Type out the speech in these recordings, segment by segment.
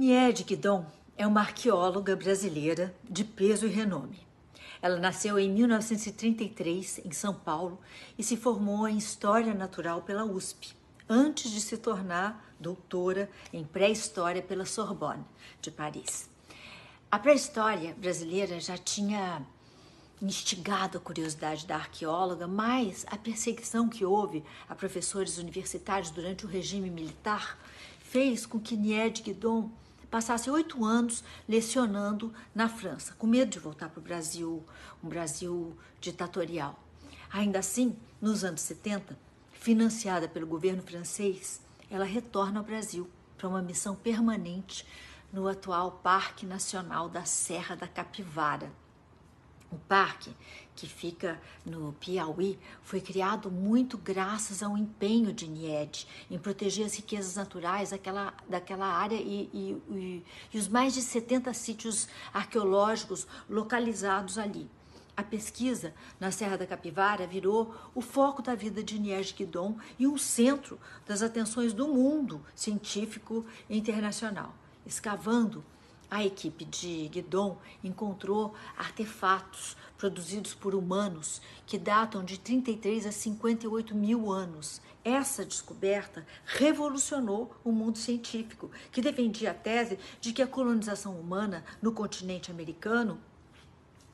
Niede Guidon é uma arqueóloga brasileira de peso e renome. Ela nasceu em 1933 em São Paulo e se formou em História Natural pela USP, antes de se tornar doutora em pré-história pela Sorbonne de Paris. A pré-história brasileira já tinha instigado a curiosidade da arqueóloga, mas a perseguição que houve a professores universitários durante o regime militar fez com que Niede Guidon passasse oito anos lecionando na França, com medo de voltar para o Brasil, um Brasil ditatorial. Ainda assim, nos anos 70, financiada pelo governo francês, ela retorna ao Brasil para uma missão permanente no atual Parque Nacional da Serra da Capivara, o parque, que fica no Piauí, foi criado muito graças ao empenho de Nied em proteger as riquezas naturais daquela, daquela área e, e, e, e os mais de 70 sítios arqueológicos localizados ali. A pesquisa na Serra da Capivara virou o foco da vida de Nied Guidon e um centro das atenções do mundo científico internacional. Escavando a equipe de Guidon encontrou artefatos produzidos por humanos que datam de 33 a 58 mil anos. Essa descoberta revolucionou o mundo científico, que defendia a tese de que a colonização humana no continente americano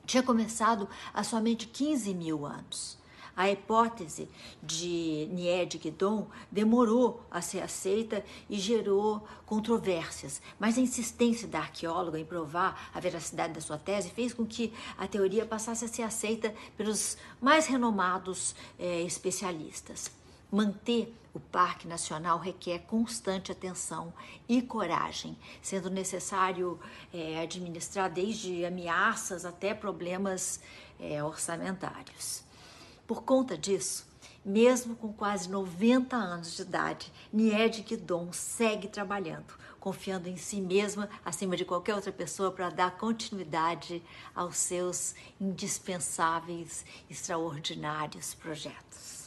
tinha começado há somente 15 mil anos. A hipótese de Nied Guidon demorou a ser aceita e gerou controvérsias, mas a insistência da arqueóloga em provar a veracidade da sua tese fez com que a teoria passasse a ser aceita pelos mais renomados eh, especialistas. Manter o Parque Nacional requer constante atenção e coragem, sendo necessário é, administrar desde ameaças até problemas é, orçamentários. Por conta disso, mesmo com quase 90 anos de idade, Nied Guidon segue trabalhando, confiando em si mesma acima de qualquer outra pessoa para dar continuidade aos seus indispensáveis, extraordinários projetos.